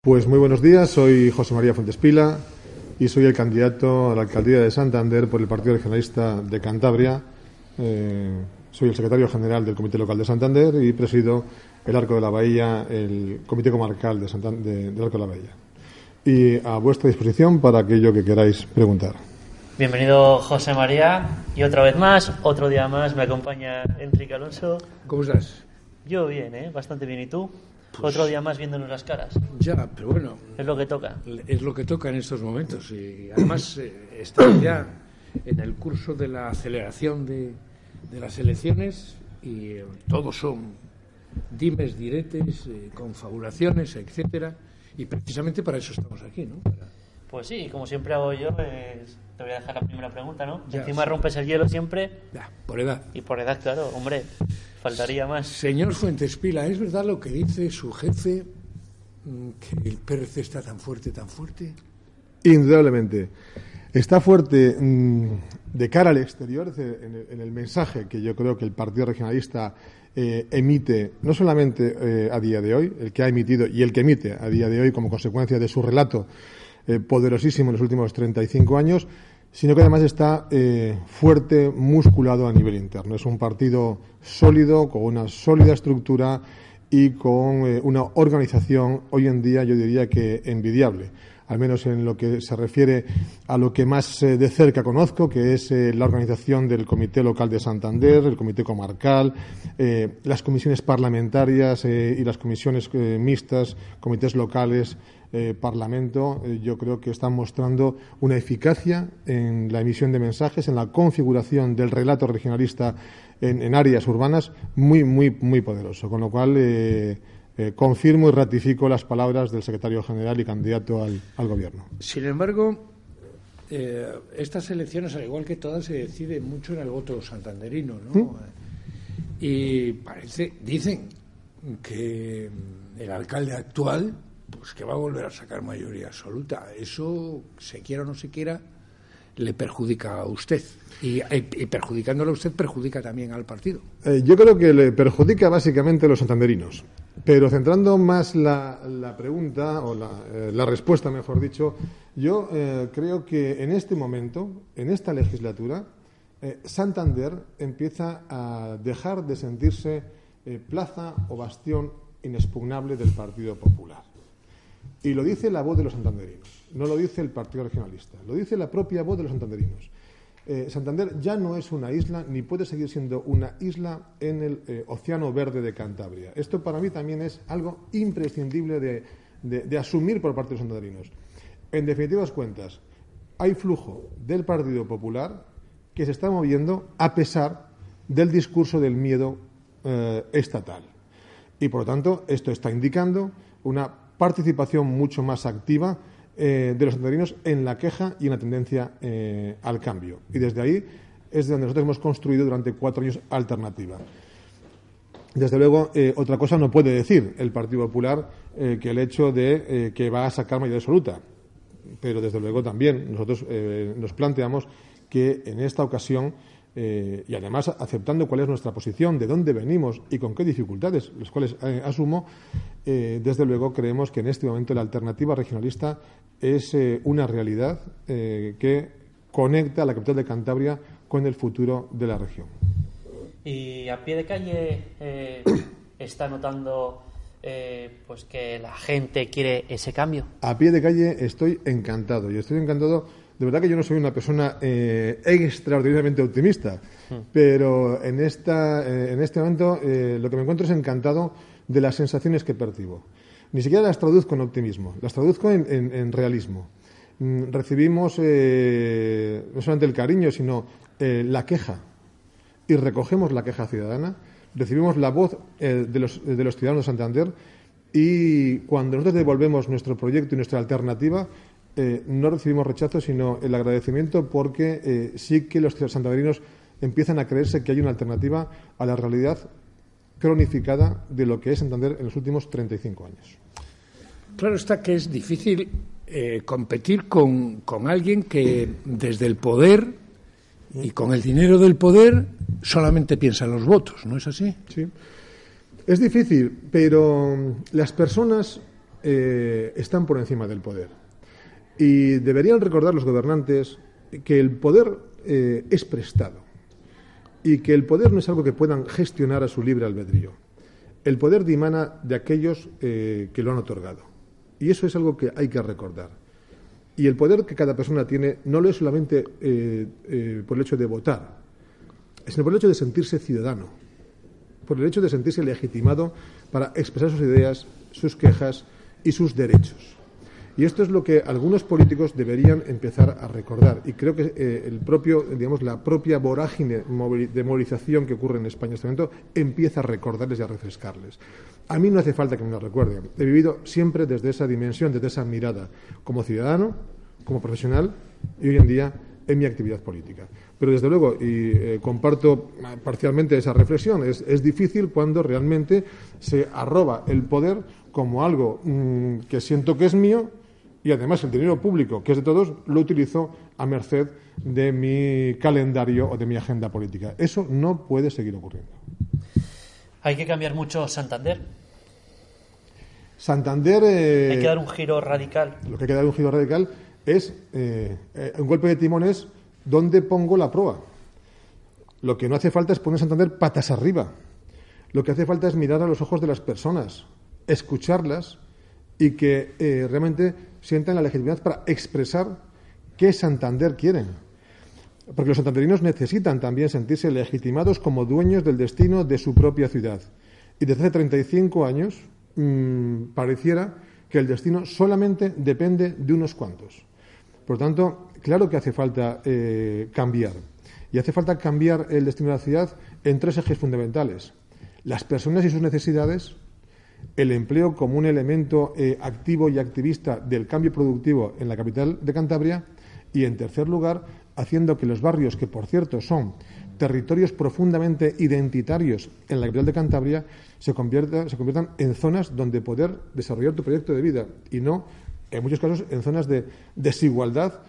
Pues muy buenos días, soy José María Fuentespila y soy el candidato a la alcaldía de Santander por el Partido Regionalista de Cantabria. Eh, soy el secretario general del Comité Local de Santander y presido el Arco de la Bahía, el Comité Comarcal de Santan- de- del Arco de la Bahía. Y a vuestra disposición para aquello que queráis preguntar. Bienvenido José María y otra vez más, otro día más me acompaña Enrique Alonso. ¿Cómo estás? Yo bien, ¿eh? bastante bien. ¿Y tú? Otro día más viéndonos las caras. Ya, pero bueno, Es lo que toca. es lo que toca en estos momentos. Y además eh, estamos ya en el curso de la aceleración de, de las elecciones y eh, todos son dimes, diretes, eh, confabulaciones, etcétera. Y precisamente para eso estamos aquí, ¿no? Para- Pues sí, como siempre hago yo, pues, te voy a dejar la primera pregunta, ¿no? Ya, Encima sí. rompes el hielo siempre ya, por edad. y por edad, claro, hombre, faltaría más. Señor Fuentespila, ¿es verdad lo que dice su jefe, mm, que el PRC está tan fuerte, tan fuerte? Indudablemente. Está fuerte mm, de cara al exterior, el, en el mensaje que yo creo que el Partido Regionalista eh, emite, no solamente eh, a día de hoy, el que ha emitido y el que emite a día de hoy como consecuencia de su relato eh, poderosísimo en los últimos 35 años, sino que además está eh, fuerte, musculado a nivel interno. Es un partido sólido, con una sólida estructura y con eh, una organización hoy en día, yo diría que envidiable al menos en lo que se refiere a lo que más eh, de cerca conozco, que es la organización del Comité Local de Santander, el Comité Comarcal, las comisiones parlamentarias y las comisiones mixtas, comités locales, eh, Parlamento, eh, yo creo que están mostrando una eficacia en la emisión de mensajes, en la configuración del relato regionalista en, en áreas urbanas muy, muy, muy poderoso. Con lo cual, eh, confirmo y ratifico las palabras del secretario general y candidato al, al gobierno. Sin embargo, estas elecciones, al igual que todas, se decide mucho en el voto santanderino, ¿no? Y parece, dicen que el alcalde actual, pues que va a volver a sacar mayoría absoluta. Eso, se quiera o no se quiera, le perjudica a usted. Y, y perjudicándole a usted, perjudica también al partido. Eh, yo creo que le perjudica básicamente a los santanderinos. Pero centrando más la, pregunta, o la, eh, la respuesta, mejor dicho, yo eh, creo que en este momento, en esta legislatura, eh, Santander empieza a dejar de sentirse plaza o bastión inexpugnable del Partido Popular. Y lo dice la voz de los santanderinos, no lo dice el Partido Regionalista, lo dice la propia voz de los santanderinos. Eh, Santander ya no es una isla ni puede seguir siendo una isla en el eh, Océano Verde de Cantabria. Esto para mí también es algo imprescindible de, asumir por parte de los santanderinos. En definitivas cuentas, hay flujo del Partido Popular que se está moviendo a pesar del discurso del miedo eh, estatal. Y por lo tanto, esto está indicando una participación mucho más activa eh, de los santanderinos en la queja y en la tendencia eh, al cambio. Y desde ahí es de donde nosotros hemos construido durante cuatro años alternativa. Desde luego, eh, otra cosa no puede decir el Partido Popular que el hecho de que va a sacar mayoría absoluta. Pero desde luego también nosotros nos planteamos que en esta ocasión, eh, y además aceptando cuál es nuestra posición, de dónde venimos y con qué dificultades, las cuales eh, asumo, eh, desde luego creemos que en este momento la alternativa regionalista es una realidad que conecta a la capital de Cantabria con el futuro de la región. Y a pie de calle está notando eh, pues que la gente quiere ese cambio. A pie de calle estoy encantado. Y estoy encantado. De verdad que yo no soy una persona eh, extraordinariamente optimista, pero en, esta, eh, en este momento eh, lo que me encuentro es encantado de las sensaciones que percibo. Ni siquiera las traduzco en optimismo, las traduzco en, en- en realismo. Mm, Recibimos no solamente el cariño, sino la queja y recogemos la queja ciudadana, recibimos la voz de, los, de los ciudadanos de Santander Y cuando nosotros devolvemos nuestro proyecto y nuestra alternativa, eh, no recibimos rechazo, sino el agradecimiento porque eh, sí que los santanderinos empiezan a creerse que hay una alternativa a la realidad cronificada de lo que es Santander en los últimos 35 años. Claro está que es difícil eh, competir con, con alguien que desde el poder y con el dinero del poder solamente piensa en los votos, ¿no es así? Sí. Es difícil, pero las personas eh, están por encima del poder. Y deberían recordar los gobernantes que el poder eh, es prestado y que el poder no es algo que puedan gestionar a su libre albedrío. El poder dimana de aquellos eh, que lo han otorgado. Y eso es algo que hay que recordar. Y el poder que cada persona tiene no lo es solamente por el hecho de votar, sino por el hecho de sentirse ciudadano por el hecho de sentirse legitimado para expresar sus ideas, sus quejas y sus derechos. Y esto es lo que algunos políticos deberían empezar a recordar. Y creo que eh, el propio, digamos, la propia vorágine de movilización que ocurre en España en este momento empieza a recordarles y a refrescarles. A mí no hace falta que me lo recuerden. He vivido siempre desde esa dimensión, desde esa mirada, como ciudadano, como profesional y hoy en día en mi actividad política. Pero desde luego, y eh, comparto parcialmente esa reflexión, es, difícil cuando realmente se arroba el poder como algo mm, que siento que es mío y además el dinero público, que es de todos, lo utilizo a merced de mi calendario o de mi agenda política. Eso no puede seguir ocurriendo. Hay que cambiar mucho Santander. Santander. Eh, hay que dar un giro radical. Lo que hay que dar un giro radical es eh, un golpe de timones ¿Dónde pongo la proa? Lo que no hace falta es poner Santander patas arriba. Lo que hace falta es mirar a los ojos de las personas, escucharlas y que eh, realmente sientan la legitimidad para expresar qué Santander quieren. Porque los santanderinos necesitan también sentirse legitimados como dueños del destino de su propia ciudad. Y desde hace 35 años mmm, pareciera que el destino solamente depende de unos cuantos. Por tanto, claro que hace falta eh, cambiar. Y hace falta cambiar el destino de la ciudad en tres ejes fundamentales. Las personas y sus necesidades, el empleo como un elemento eh, activo y activista del cambio productivo en la capital de Cantabria y, en tercer lugar, haciendo que los barrios, que por cierto son territorios profundamente identitarios en la capital de Cantabria, se, se conviertan en zonas donde poder desarrollar tu proyecto de vida y no en muchos casos en zonas de desigualdad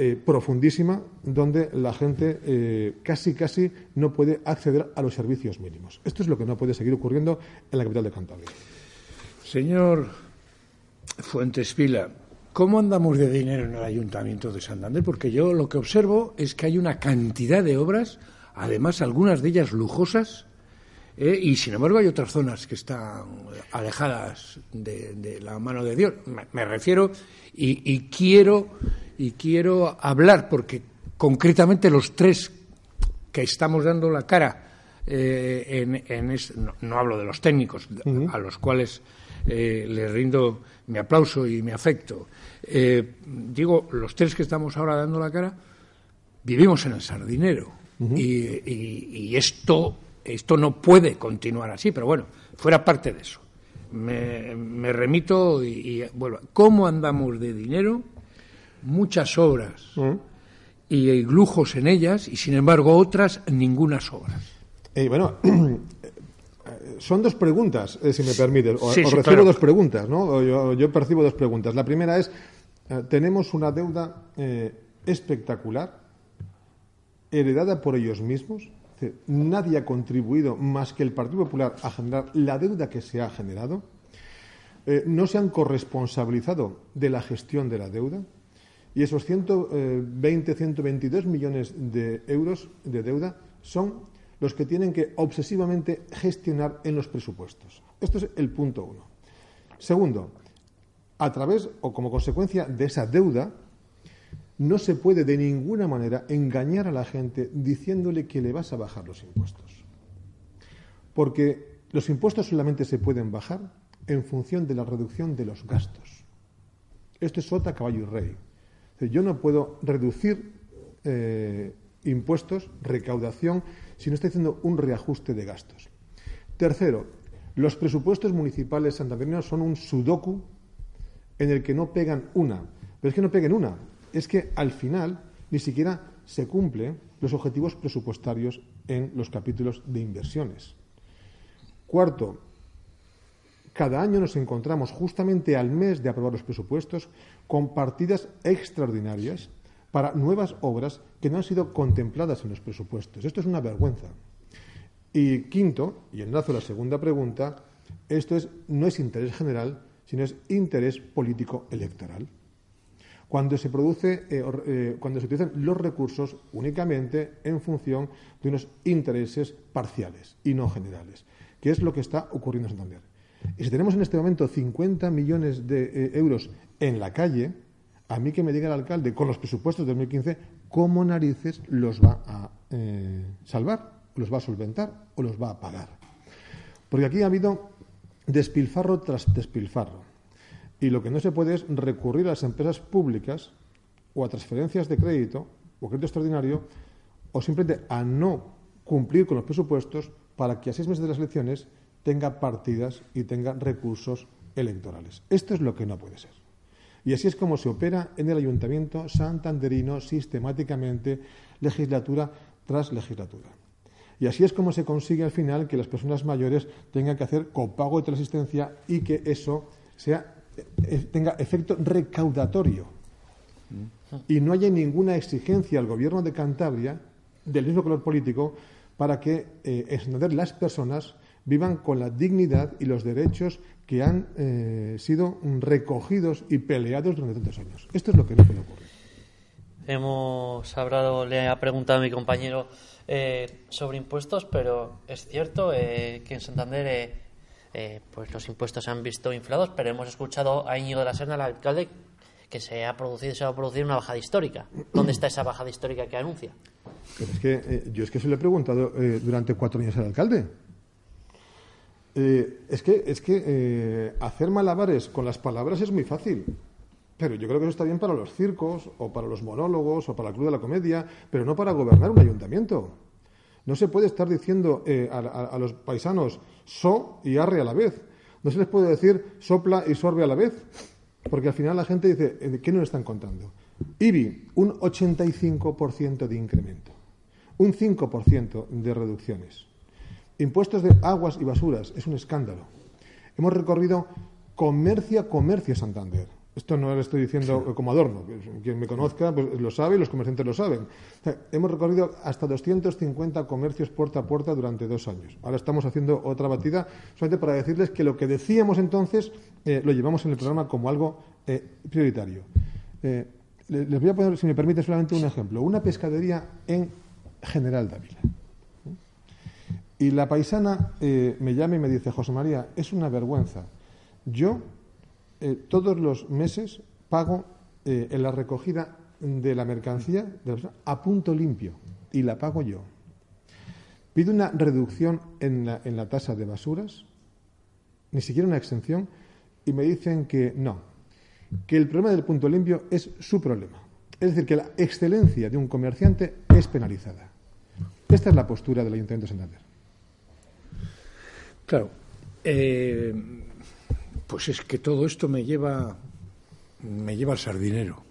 eh, profundísima donde la gente eh, casi casi no puede acceder a los servicios mínimos. Esto es lo que no puede seguir ocurriendo en la capital de Cantabria. Señor Fuentes Vila, ¿cómo andamos de dinero en el Ayuntamiento de Santander? Porque yo lo que observo es que hay una cantidad de obras, además algunas de ellas lujosas, eh, y sin embargo hay otras zonas que están alejadas de, la mano de Dios. Me, refiero y, quiero y quiero hablar porque concretamente los tres que estamos dando la cara eh, en, no, hablo de los técnicos a los cuales eh, les rindo mi aplauso y mi afecto. digo, los tres que estamos ahora dando la cara vivimos en el sardinero y esto esto no puede continuar así, pero bueno, fuera parte de eso. Me, remito y, bueno, ¿cómo andamos de dinero? Muchas obras mm. y hay lujos en ellas y sin embargo otras ninguna obras. Eh, bueno, son dos preguntas, eh, si me permite. O, recibo dos preguntas, ¿no? Yo, percibo dos preguntas. La primera es, eh, tenemos una deuda espectacular, heredada por ellos mismos, nadie ha contribuido más que el Partido Popular a generar la deuda que se ha generado. Eh, no se han corresponsabilizado de la gestión de la deuda. Y esos 120, 122 eh, millones de euros de deuda son los que tienen que obsesivamente gestionar en los presupuestos. Esto es el punto uno. Segundo, a través o como consecuencia de esa deuda, no se puede de ninguna manera engañar a la gente diciéndole que le vas a bajar los impuestos. Porque los impuestos solamente se pueden bajar en función de la reducción de los gastos. Esto es sota, caballo y rey. Yo no puedo reducir eh, impuestos, recaudación, si no estoy haciendo un reajuste de gastos. Tercero, Los presupuestos municipales santanderinos son un sudoku en el que no pegan una. Pero es que no peguen una. Es que al final ni siquiera se cumplen los objetivos presupuestarios en los capítulos de inversiones. Cuarto, cada año nos encontramos justamente al mes de aprobar los presupuestos con partidas extraordinarias para nuevas obras que no han sido contempladas en los presupuestos. Esto es una vergüenza. Y quinto, y enlazo la segunda pregunta, esto es, no es interés general, sino es interés político electoral. Cuando se produce, eh, eh, cuando se utilizan los recursos únicamente en función de unos intereses parciales y no generales, que es lo que está ocurriendo en Santander. Y si tenemos en este momento 50 millones de eh, euros en la calle, a mí que me diga el alcalde con los presupuestos de 2015 cómo narices los va a salvar los va a solventar o los va a pagar. Porque aquí ha habido despilfarro tras despilfarro. Y lo que no se puede es recurrir a las empresas públicas o a transferencias de crédito o crédito extraordinario o simplemente a no cumplir con los presupuestos para que a seis meses de las elecciones tenga partidas y tenga recursos electorales. Esto es lo que no puede ser. Y así es como se opera en el ayuntamiento santanderino sistemáticamente, legislatura tras legislatura. Y así es como se consigue al final que las personas mayores tengan que hacer copago de teleasistencia y que eso sea, eh, tenga efecto recaudatorio. Y no haya ninguna exigencia al gobierno de Cantabria, del mismo color político, para que eh, las personas vivan con la dignidad y los derechos que han eh, sido recogidos y peleados durante tantos años. Esto es lo que no puede ocurrir. Hemos hablado, le ha preguntado a mi compañero eh, sobre impuestos, pero es cierto eh, que en Santander pues los impuestos se han visto inflados, pero hemos escuchado a Íñigo de la Serna, el alcalde, que se ha producido se va a producir una bajada histórica. ¿Dónde está esa bajada histórica que anuncia? es que yo es que se lo he preguntado durante cuatro años al alcalde. Es que, es que hacer malabares con las palabras es muy fácil. Pero yo creo que eso está bien para los circos, o para los monólogos, o para la Cruz de la Comedia, pero no para gobernar un ayuntamiento. No se puede estar diciendo eh, a, los paisanos so y arre a la vez. No se les puede decir sopla y sorbe a la vez, porque al final la gente dice, eh, ¿qué nos están contando? IBI, un 85% de incremento, un 5% de reducciones. Impuestos de aguas y basuras, es un escándalo. Hemos recorrido comercio a comercio Santander esto no lo estoy diciendo como adorno. Quien me conozca pues, lo sabe y los comerciantes lo saben. hemos recorrido hasta 250 comercios puerta a puerta durante dos años. Ahora estamos haciendo otra batida solamente para decirles que lo que decíamos entonces eh, lo llevamos en el programa como algo eh, prioritario. Eh, les voy a poner, si me permite, solamente un ejemplo. Una pescadería en General Dávila. Y la paisana me llama y me dice, José María, es una vergüenza. Yo eh, todos los meses pago eh, en la recogida de la mercancía a punto limpio y la pago yo. Pido una reducción en la, en la tasa de basuras, ni siquiera una exención, y me dicen que no, que el problema del punto limpio es su problema. Es decir, que la excelencia de un comerciante es penalizada. Esta es la postura del Ayuntamiento de Santander. Claro. Eh, pues es que todo esto me lleva, me lleva al sardinero.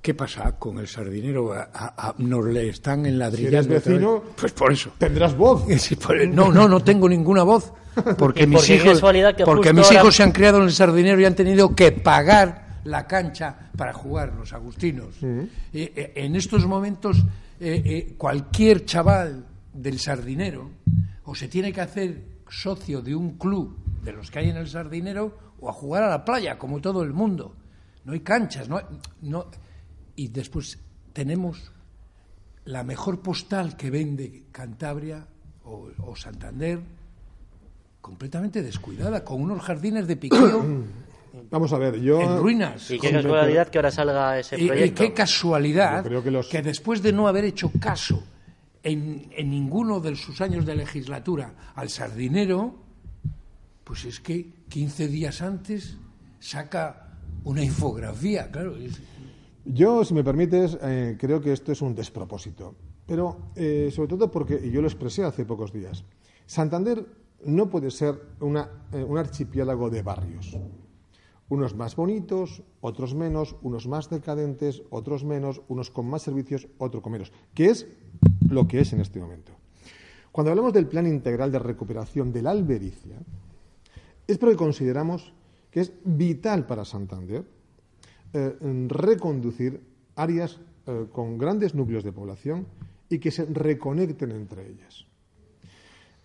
¿Qué pasa con el sardinero? nos le están enladrillando. Si vecino, pues por eso. Tendrás voz. No, no, no tengo ninguna voz. Porque mis hijos, porque mis hijos se han criado en el sardinero y han tenido que pagar la cancha para jugar los agustinos. Eh, en estos momentos, eh, eh, cualquier chaval del sardinero o se tiene que hacer socio de un club de los que hay en el Sardinero o a jugar a la playa, como todo el mundo. No hay canchas, no, no y después tenemos la mejor postal que vende Cantabria o, Santander completamente descuidada, con unos jardines de piqueo Vamos a ver, yo... En ruinas. Y qué casualidad que ahora salga ese proyecto. Y, qué casualidad que, después de no haber hecho caso en, en, ninguno de sus años de legislatura al sardinero, pues es que 15 días antes saca una infografía, claro. Yo, si me permites, eh, creo que esto es un despropósito. Pero, eh, sobre todo porque, y yo lo expresé hace pocos días, Santander no puede ser eh, un archipiélago de barrios. Unos más bonitos, otros menos, unos más decadentes, otros menos, unos con más servicios, otros con menos, que es lo que es en este momento. Cuando hablamos del plan integral de recuperación de la albericia, es porque consideramos que es vital para Santander eh, reconducir áreas eh, con grandes núcleos de población y que se reconecten entre ellas.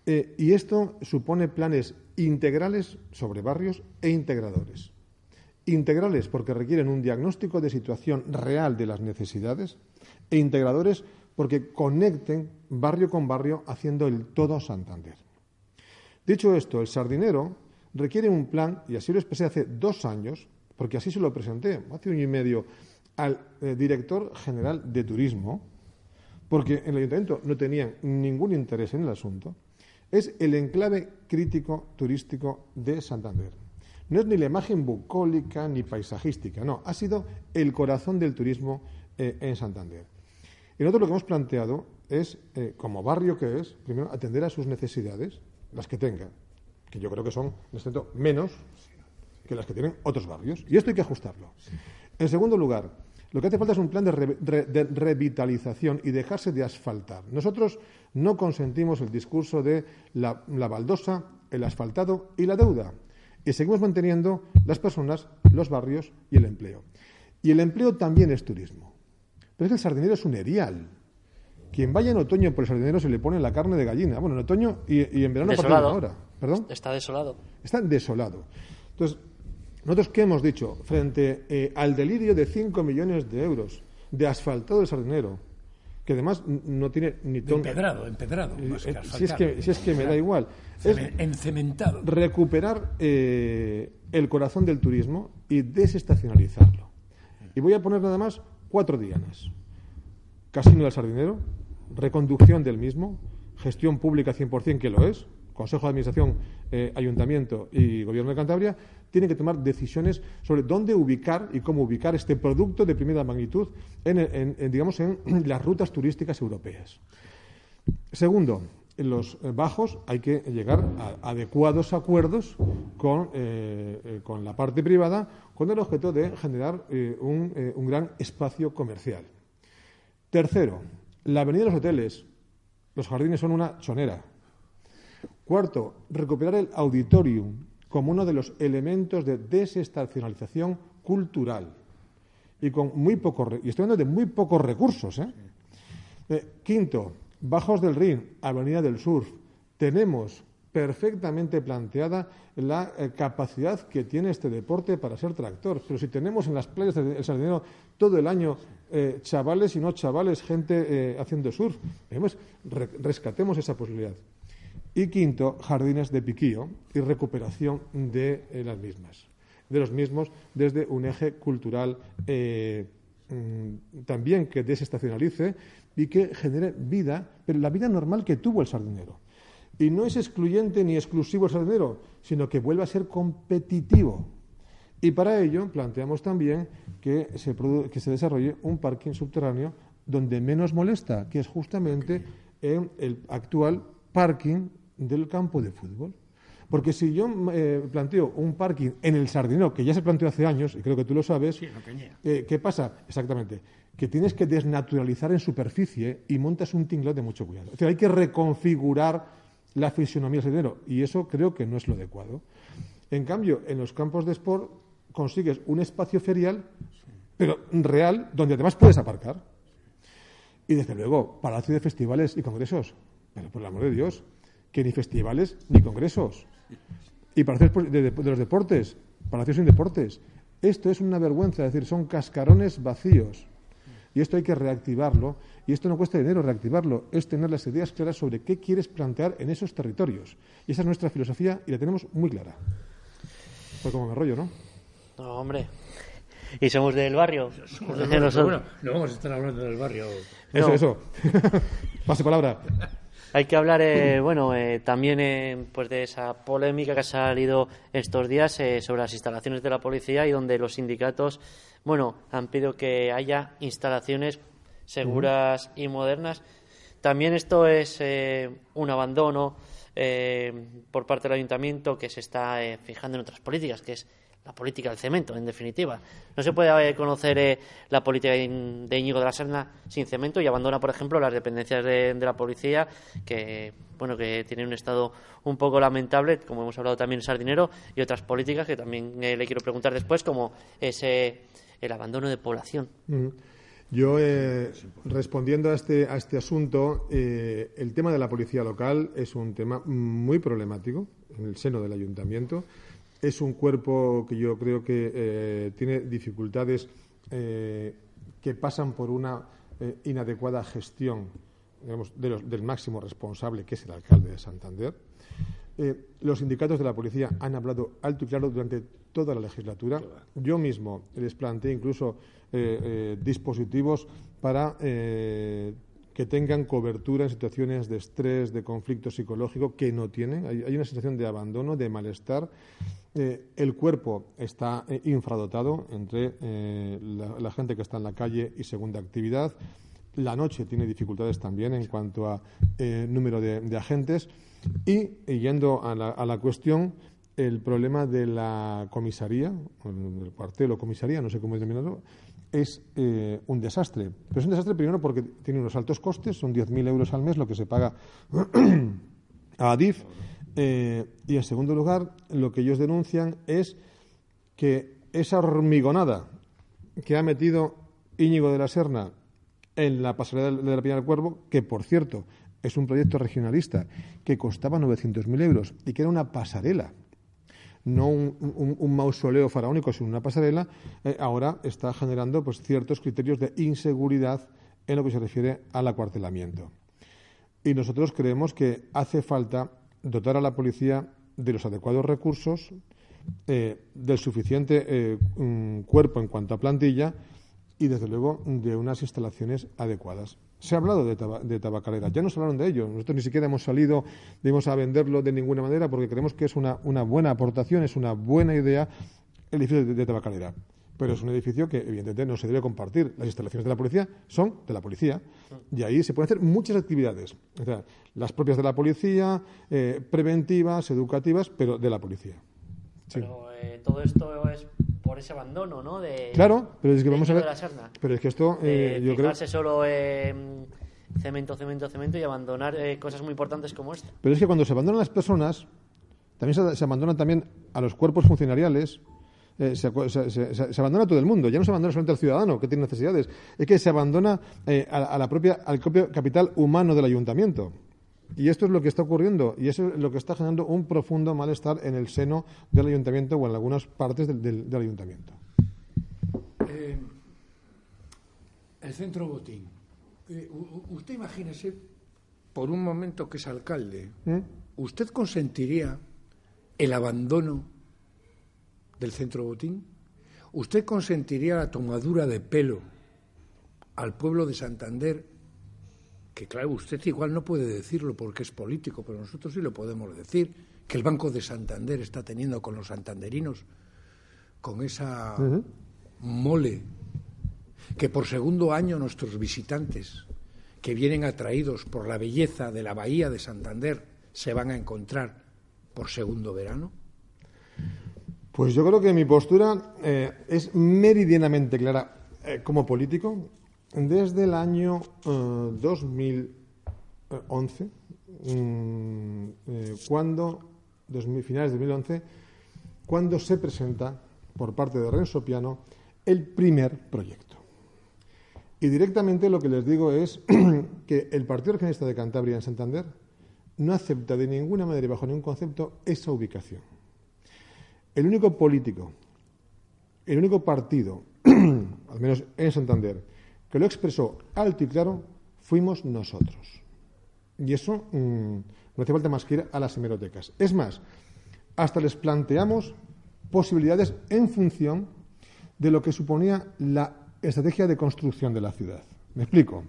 Eh, y esto supone planes integrales sobre barrios e integradores. Integrales porque requieren un diagnóstico de situación real de las necesidades e integradores porque conecten barrio con barrio haciendo el todo Santander. Dicho esto, el sardinero requiere un plan, y así lo expresé hace dos años, porque así se lo presenté hace un año y medio al eh, director general de turismo, porque en el ayuntamiento no tenían ningún interés en el asunto, es el enclave crítico turístico de Santander. No es ni la imagen bucólica ni paisajística, no, ha sido el corazón del turismo eh, en Santander. Y nosotros lo que hemos planteado es, eh, como barrio que es, primero atender a sus necesidades, las que tenga, que yo creo que son, en este menos que las que tienen otros barrios. Y esto hay que ajustarlo. En segundo lugar, lo que hace falta es un plan de, revitalización y dejarse de asfaltar. Nosotros no consentimos el discurso de la, baldosa, el asfaltado y la deuda. Y seguimos manteniendo las personas, los barrios y el empleo. Y el empleo también es turismo. Pero es que el sardinero es un erial. Quien vaya en otoño por el sardinero se le pone la carne de gallina. Bueno, en otoño y, en verano desolado. ahora. ¿Perdón? Está desolado. Está desolado. Entonces, nosotros, ¿qué hemos dicho? Frente eh, al delirio de 5 millones de euros de asfaltado del sardinero, que además no tiene ni ton... Empedrado, empedrado. Eh, eh, si, es que, si es que me da igual. Es encementado. Recuperar el corazón del turismo y desestacionalizarlo. Y voy a poner nada más cuatro dianas. Casino del Sardinero, reconducción del mismo, gestión pública 100% que lo es, Consejo de Administración, eh, Ayuntamiento y Gobierno de Cantabria, tienen que tomar decisiones sobre dónde ubicar y cómo ubicar este producto de primera magnitud en, digamos, en las rutas turísticas europeas. Segundo, en los bajos hay que llegar a adecuados acuerdos con, eh, eh, con la parte privada con el objeto de generar un, un gran espacio comercial. Tercero, la avenida de los hoteles. Los jardines son una chonera Cuarto, recuperar el auditorium como uno de los elementos de desestacionalización cultural y con muy poco y estoy hablando de muy pocos recursos. ¿eh? Eh, quinto, Bajos del Rin, Avenida del Sur. Tenemos perfectamente planteada la eh, capacidad que tiene este deporte para ser tractor. Pero si tenemos en las playas del Sardinero todo el año chavales y no chavales, gente haciendo surf, rescatemos esa posibilidad. Y quinto, jardines de piquío y recuperación de eh, las mismas, de los mismos desde un eje cultural eh, mm, también que desestacionalice y que genere vida, pero la vida normal que tuvo el sardinero. Y no es excluyente ni exclusivo el sardinero, sino que vuelva a ser competitivo. Y para ello planteamos también que se, que se desarrolle un parking subterráneo donde menos molesta, que es justamente en el actual parking del campo de fútbol. Porque si yo eh, planteo un parking en el Sardinero, que ya se planteó hace años, y creo que tú lo sabes, eh, ¿qué pasa? Exactamente. Que tienes que desnaturalizar en superficie y montas un tinglado de mucho cuidado. Es hay que reconfigurar la fisionomía del Sardinero, y eso creo que no es lo adecuado. En cambio, en los campos de sport consigues un espacio ferial, pero real, donde además puedes aparcar. Y desde luego, palacio de festivales y congresos. Pero por el amor de Dios, que ni festivales ni congresos. Y para hacer de, los deportes, para hacer sin deportes. Esto es una vergüenza, es decir, son cascarones vacíos. Y esto hay que reactivarlo. Y esto no cuesta dinero reactivarlo, es tener las ideas claras sobre qué quieres plantear en esos territorios. Y esa es nuestra filosofía y la tenemos muy clara. Pues como me rollo, ¿no? No, hombre. Y somos del barrio. bueno, no vamos a estar hablando del barrio. Eso, eso. Pase palabra. Hay que hablar, eh, bueno, eh, también eh, pues de esa polémica que ha salido estos días sobre las instalaciones de la policía y donde los sindicatos, bueno, han pedido que haya instalaciones seguras y modernas. También esto es un abandono por parte del ayuntamiento que se está fijando en otras políticas, que es la política del cemento, en definitiva. No se puede conocer eh, la política de Íñigo de la Serna sin cemento y abandona, por ejemplo, las dependencias de, la policía, que bueno que tienen un estado un poco lamentable, como hemos hablado también Sardinero, y otras políticas que también eh, le quiero preguntar después, como ese el abandono de población. Yo, eh, respondiendo a este, a este asunto, el tema de la policía local es un tema muy problemático en el seno del ayuntamiento. Es un cuerpo que yo creo que eh, tiene dificultades eh, que pasan por una eh, inadecuada gestión del máximo responsable, que es el alcalde de Santander. los sindicatos de la policía han hablado alto y claro durante toda la legislatura. Yo mismo les planteé incluso dispositivos para que tengan cobertura en situaciones de estrés, de conflicto psicológico, que no tienen. Hay, una sensación de abandono, de malestar. Eh, el cuerpo está eh, infradotado entre eh, la, gente que está en la calle y segunda actividad. La noche tiene dificultades también en cuanto a número de, agentes. Y, yendo a la, a la cuestión, el problema de la comisaría, el cuartel o comisaría, no sé cómo denominarlo, es eh, un desastre. Pero es un desastre primero porque tiene unos altos costes, son 10.000 euros al mes lo que se paga a Adif. Eh, y en segundo lugar, lo que ellos denuncian es que esa hormigonada que ha metido Íñigo de la Serna en la pasarela de la Piedra del Cuervo, que por cierto es un proyecto regionalista que costaba 900.000 euros y que era una pasarela no un, mausoleo faraónico, sino una pasarela, eh, ahora está generando pues, ciertos criterios de inseguridad en lo que se refiere al acuartelamiento. Y nosotros creemos que hace falta dotar a la policía de los adecuados recursos, eh, del suficiente eh, cuerpo en cuanto a plantilla y, desde luego, de unas instalaciones adecuadas. Se ha hablado de, tabacalera, ya nos hablaron de ello. Nosotros ni siquiera hemos salido, digamos, a venderlo de ninguna manera porque creemos que es una, buena aportación, es una buena idea el edificio de, tabacalera. Pero es un edificio que, evidentemente, no se debe compartir. Las instalaciones de la policía son de la policía y ahí se pueden hacer muchas actividades. O sea, las propias de la policía, eh, preventivas, educativas, pero de la policía. Pero eh, todo esto es por ese abandono, ¿no? De, claro, pero es que vamos a ver. Pero es que esto, eh, yo creo. solo en cemento, cemento, cemento y abandonar eh, cosas muy importantes como esta. Pero es que cuando se abandonan las personas, también se, abandonan también a los cuerpos funcionariales. Eh, se, abandona todo el mundo, ya no se abandona solamente al ciudadano que tiene necesidades, es que se abandona a, la propia, al propio capital humano del ayuntamiento. Y esto es lo que está ocurriendo y eso es lo que está generando un profundo malestar en el seno del ayuntamiento o en algunas partes del, ayuntamiento. Eh, el centro Botín. Eh, usted imagínese, por un momento que es alcalde, ¿Mm? ¿usted consentiría el abandono del centro Botín? ¿Usted consentiría la tomadura de pelo al pueblo de Santander que claro, usted igual no puede decirlo porque es político, pero nosotros sí lo podemos decir, que el Banco de Santander está teniendo con los santanderinos, con esa mole, que por segundo año nuestros visitantes, que vienen atraídos por la belleza de la bahía de Santander, se van a encontrar por segundo verano? Pues yo creo que mi postura eh, es meridianamente clara eh, como político desde el año 2011, eh, mm, eh, cuando, finales de 2011, cuando se presenta por parte de Renzo Piano el primer proyecto. Y directamente lo que les digo es que el Partido Regionalista de Cantabria en Santander no acepta de ninguna manera y bajo ningún concepto esa ubicación. El único político, el único partido, al menos en Santander, que lo expresó alto y claro fuimos nosotros. Y eso mm, no hace falta más que ir a las hemerotecas. Es más, hasta les planteamos posibilidades en función de lo que suponía la estrategia de construcción de la ciudad. Me explico.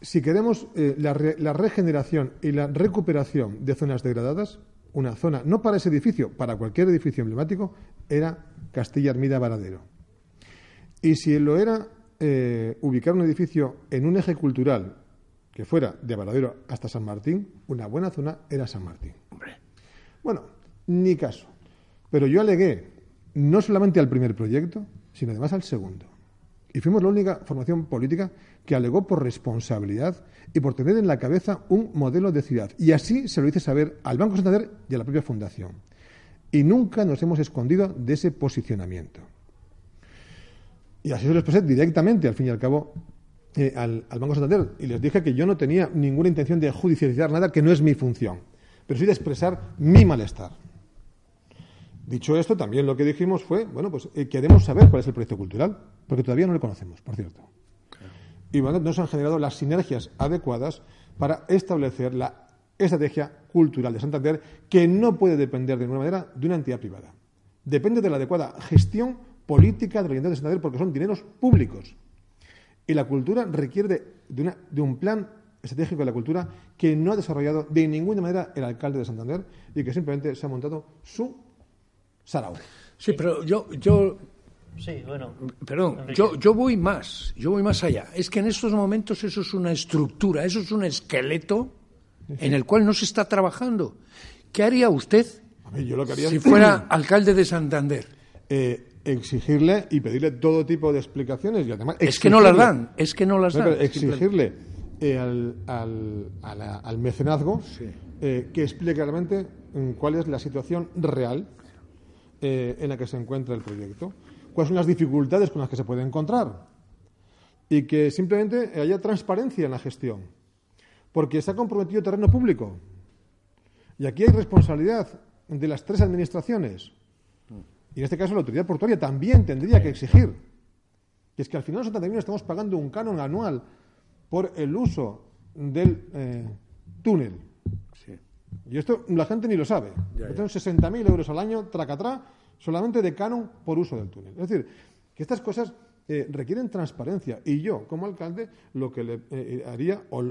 Si queremos eh, la, regeneración y la recuperación de zonas degradadas, una zona, no para ese edificio, para cualquier edificio emblemático, era Castilla Armida Varadero. Y si lo era eh, ubicar un edificio en un eje cultural que fuera de Varadero hasta San Martín, una buena zona era San Martín. Bueno, ni caso. Pero yo alegué no solamente al primer proyecto, sino además al segundo. Y fuimos la única formación política que alegó por responsabilidad y por tener en la cabeza un modelo de ciudad. Y así se lo hice saber al Banco Santander y a la propia Fundación. Y nunca nos hemos escondido de ese posicionamiento. Y así se lo expresé directamente, al fin y al cabo, eh, al, al, Banco Santander. Y les dije que yo no tenía ninguna intención de judicializar nada, que no es mi función, pero sí de expresar mi malestar. Dicho esto, también lo que dijimos fue, bueno, pues eh, queremos saber cuál es el proyecto cultural, porque todavía no lo conocemos, por cierto. Y bueno, no se han generado las sinergias adecuadas para establecer la estrategia cultural de Santander, que no puede depender de ninguna manera de una entidad privada. Depende de la adecuada gestión política de la de Santander, porque son dineros públicos. Y la cultura requiere de, una, de un plan estratégico de la cultura que no ha desarrollado de ninguna manera el alcalde de Santander y que simplemente se ha montado su Sarao. Sí, pero yo, yo Sí, bueno. Perdón, yo, yo voy más, yo voy más allá. Es que en estos momentos eso es una estructura, eso es un esqueleto en el cual no se está trabajando. ¿Qué haría usted yo lo que haría si fuera alcalde de Santander? Eh, exigirle y pedirle todo tipo de explicaciones y además es que no las dan, es que no las dan. exigirle eh, al, al, al, mecenazgo eh, que explique claramente mm, cuál es la situación real eh, en la que se encuentra el proyecto, cuáles son las dificultades con las que se puede encontrar y que simplemente haya transparencia en la gestión, porque se ha comprometido terreno público y aquí hay responsabilidad de las tres administraciones y en este caso la autoridad portuaria también tendría que exigir que es que al final nosotros también estamos pagando un canon anual por el uso del eh, túnel y esto la gente ni lo sabe. Ya. 60.000 euros al año, tracatrá, solamente de canon por uso del túnel. Es decir, que estas cosas eh, requieren transparencia. Y yo, como alcalde, lo que le eh, haría, o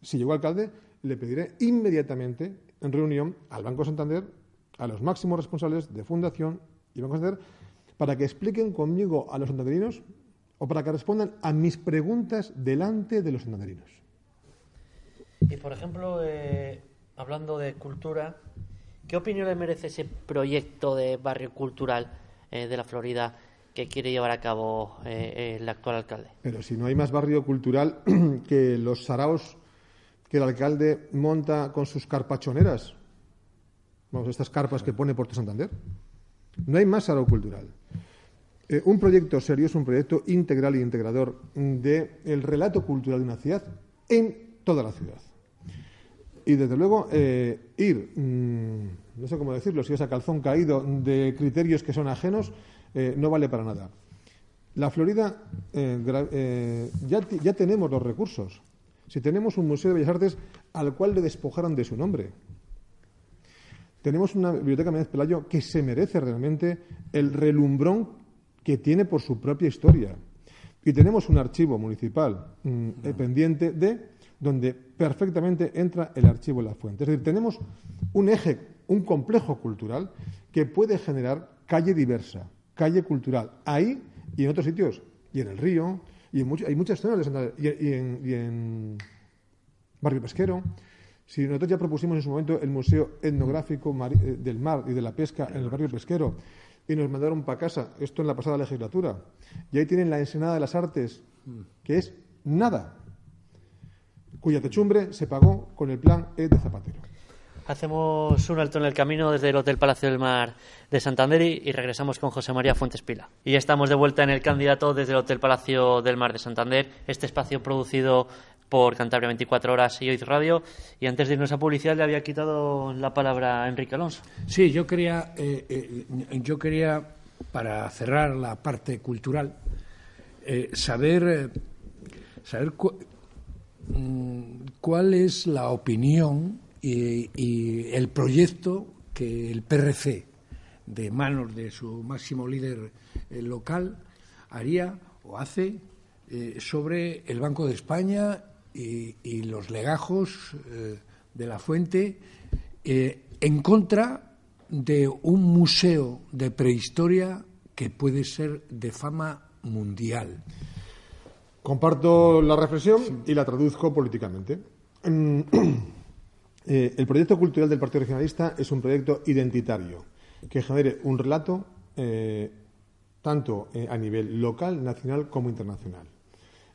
si llego alcalde, le pediré inmediatamente en reunión al Banco Santander, a los máximos responsables de Fundación y Banco Santander, para que expliquen conmigo a los santanderinos o para que respondan a mis preguntas delante de los santanderinos. Y, por ejemplo, eh, hablando de cultura, ¿qué opinión le merece ese proyecto de barrio cultural eh, de la Florida que quiere llevar a cabo eh, el actual alcalde? Pero si no hay más barrio cultural que los saraos que el alcalde monta con sus carpachoneras, vamos, estas carpas que pone Puerto Santander. No hay más sarao cultural. Eh, un proyecto serio es un proyecto integral e integrador del relato cultural de una ciudad en toda la ciudad. Y desde luego, eh, ir, mmm, no sé cómo decirlo, si es a calzón caído de criterios que son ajenos, eh, no vale para nada. La Florida, ya, ya tenemos los recursos. Si tenemos un Museo de Bellas Artes al cual le despojaron de su nombre. Tenemos una biblioteca Méndez Pelayo que se merece realmente el relumbrón que tiene por su propia historia. Y tenemos un archivo municipal mmm, pendiente de donde perfectamente entra el archivo en la fuente. Es decir, tenemos un eje, un complejo cultural que puede generar calle diversa, calle cultural, ahí y en otros sitios, y en el río, y en much hay muchas zonas de Santa y, y, en, y en Barrio Pesquero. Si nosotros ya propusimos en su momento el Museo Etnográfico eh, del Mar y de la Pesca en el barrio pesquero y nos mandaron para casa, esto en la pasada legislatura, y ahí tienen la Ensenada de las Artes, que es nada, cuya techumbre se pagó con el plan E de Zapatero. Hacemos un alto en el camino desde el Hotel Palacio del Mar de Santander y regresamos con José María Fuentes Pila. Y ya estamos de vuelta en el candidato desde el Hotel Palacio del Mar de Santander, este espacio producido por Cantabria 24 Horas y Hoy Radio. Y antes de irnos a publicidad le había quitado la palabra a Enrique Alonso. Sí, yo quería, eh, eh, yo quería para cerrar la parte cultural, eh, saber, saber Mm, cuál es la opinión y, el proyecto que el PRC, de manos de su máximo líder local, haría o hace sobre el Banco de España y, y los legajos eh, de la fuente eh, en contra de un museo de prehistoria que puede ser de fama mundial. Comparto la reflexión y la traduzco políticamente. Mm, eh, el proyecto cultural del Partido Regionalista es un proyecto identitario que genere un relato eh, tanto eh, a nivel local, nacional como internacional.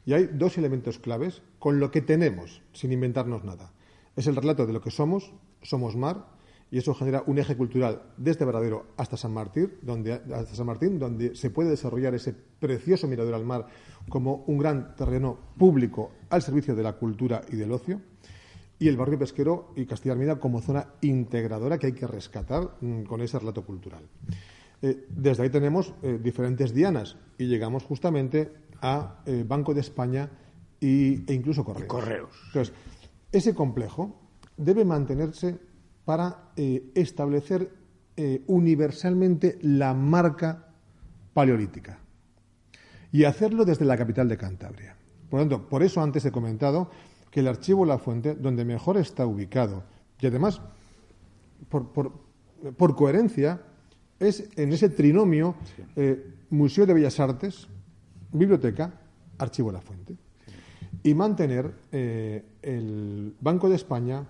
Y hay dos elementos claves con lo que tenemos, sin inventarnos nada. Es el relato de lo que somos, somos mar, y eso genera un eje cultural desde Varadero hasta San Martín, donde, hasta San Martín, donde se puede desarrollar ese precioso mirador al mar como un gran terreno público al servicio de la cultura y del ocio, y el barrio pesquero y Castilla Armida como zona integradora que hay que rescatar mm, con ese relato cultural. Eh, desde ahí tenemos eh, diferentes dianas y llegamos justamente a eh, Banco de España e incluso Correos. Correos. Entonces, ese complejo debe mantenerse para establecer universalmente la marca paleolítica y hacerlo desde la capital de Cantabria. Por lo tanto, por eso antes he comentado que el archivo La Fuente, donde mejor está ubicado, y además, por, coherencia, es en ese trinomio eh, Museo de Bellas Artes, Biblioteca, Archivo La Fuente. Y mantener eh, el Banco de España,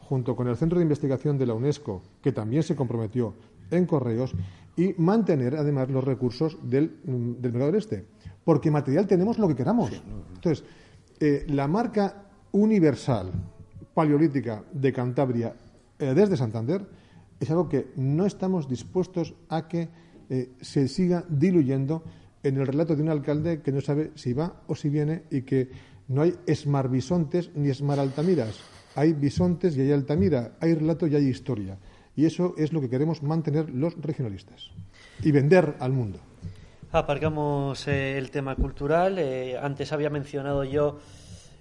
junto con el Centro de Investigación de la UNESCO, que también se comprometió en correos, y mantener además los recursos del, mm, del Mercado del Este. Porque material tenemos lo que queramos. Entonces, eh, la marca universal paleolítica de Cantabria eh, desde Santander es algo que no estamos dispuestos a que eh, se siga diluyendo en el relato de un alcalde que no sabe si va o si viene y que no hay esmarbisontes ni esmaraltamiras. Hay bisontes y hay altamira, hay relato y hay historia. Y eso es lo que queremos mantener los regionalistas y vender al mundo. Aparcamos eh, el tema cultural. antes había mencionado yo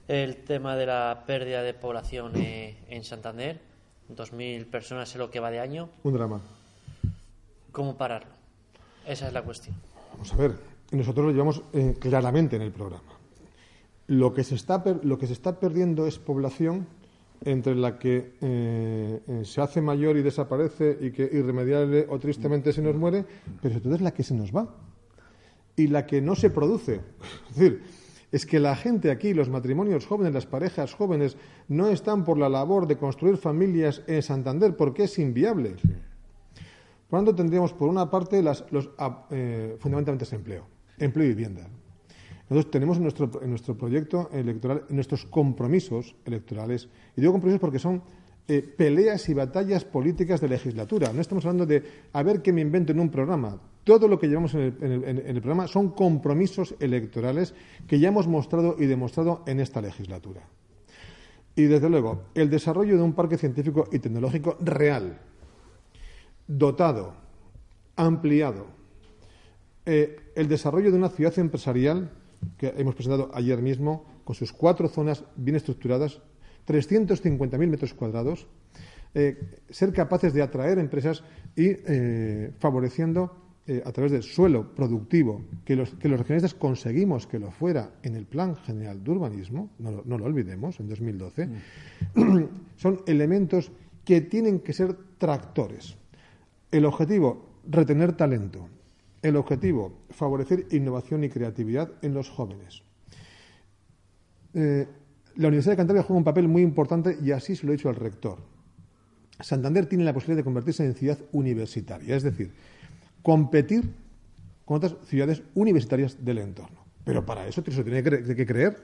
el tema de la pérdida de población eh, en Santander. 2.000 personas en lo que va de año. Un drama. ¿Cómo pararlo? Esa es la cuestión. Vamos a ver, nosotros lo llevamos eh, claramente en el programa. Lo que, se está lo que se está perdiendo es población entre la que eh, se hace mayor y desaparece y que irremediable o tristemente se nos muere, pero sobre todo es la que se nos va y la que no se produce. Es decir, es que la gente aquí, los matrimonios jóvenes, las parejas jóvenes, no están por la labor de construir familias en Santander porque es inviable. Por lo tanto, tendríamos por una parte los, ah, eh, fundamentalmente empleo, y vivienda. Nosotros tenemos en nuestro, nuestro proyecto electoral, nuestros compromisos electorales, y digo compromisos porque son eh, peleas y batallas políticas de legislatura. No estamos hablando de a ver qué me invento en un programa. Todo lo que llevamos en el, programa son compromisos electorales que ya hemos mostrado y demostrado en esta legislatura. Y, desde luego, el desarrollo de un parque científico y tecnológico real, dotado, ampliado, eh, el desarrollo de una ciudad empresarial que hemos presentado ayer mismo, con sus cuatro zonas bien estructuradas, 350.000 metros cuadrados, eh, ser capaces de atraer empresas y eh, favoreciendo eh, a través del suelo productivo, que los, que los regionalistas conseguimos que lo fuera en el Plan General de Urbanismo, no, lo olvidemos, en 2012, mm. son elementos que tienen que ser tractores. El objetivo, retener talento. El objetivo, favorecer innovación y creatividad en los jóvenes la Universidad de Cantabria juega un papel muy importante y así se lo he dicho al rector. Santander tiene la posibilidad de convertirse en ciudad universitaria, es decir, competir con otras ciudades universitarias del entorno. Pero para eso se tiene que, creer.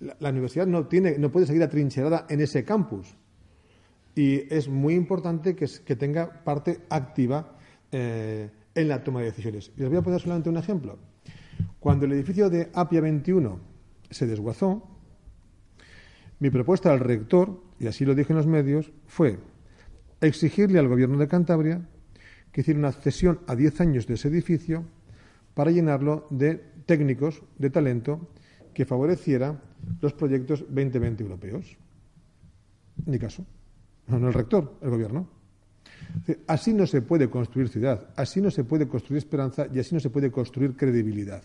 La, universidad no, tiene, no puede seguir atrincherada en ese campus. Y es muy importante que, tenga parte activa eh, en la toma de decisiones. Y les voy a poner solamente un ejemplo. Cuando el edificio de Apia 21 se desguazó, mi propuesta al rector, y así lo dije en los medios, fue exigirle al Gobierno de Cantabria que hiciera una cesión a 10 años de ese edificio para llenarlo de técnicos, de talento, que favoreciera los proyectos 2020 europeos. Ni caso. No, el rector, el Gobierno. Así no se puede construir ciudad, así no se puede construir esperanza y así no se puede construir credibilidad.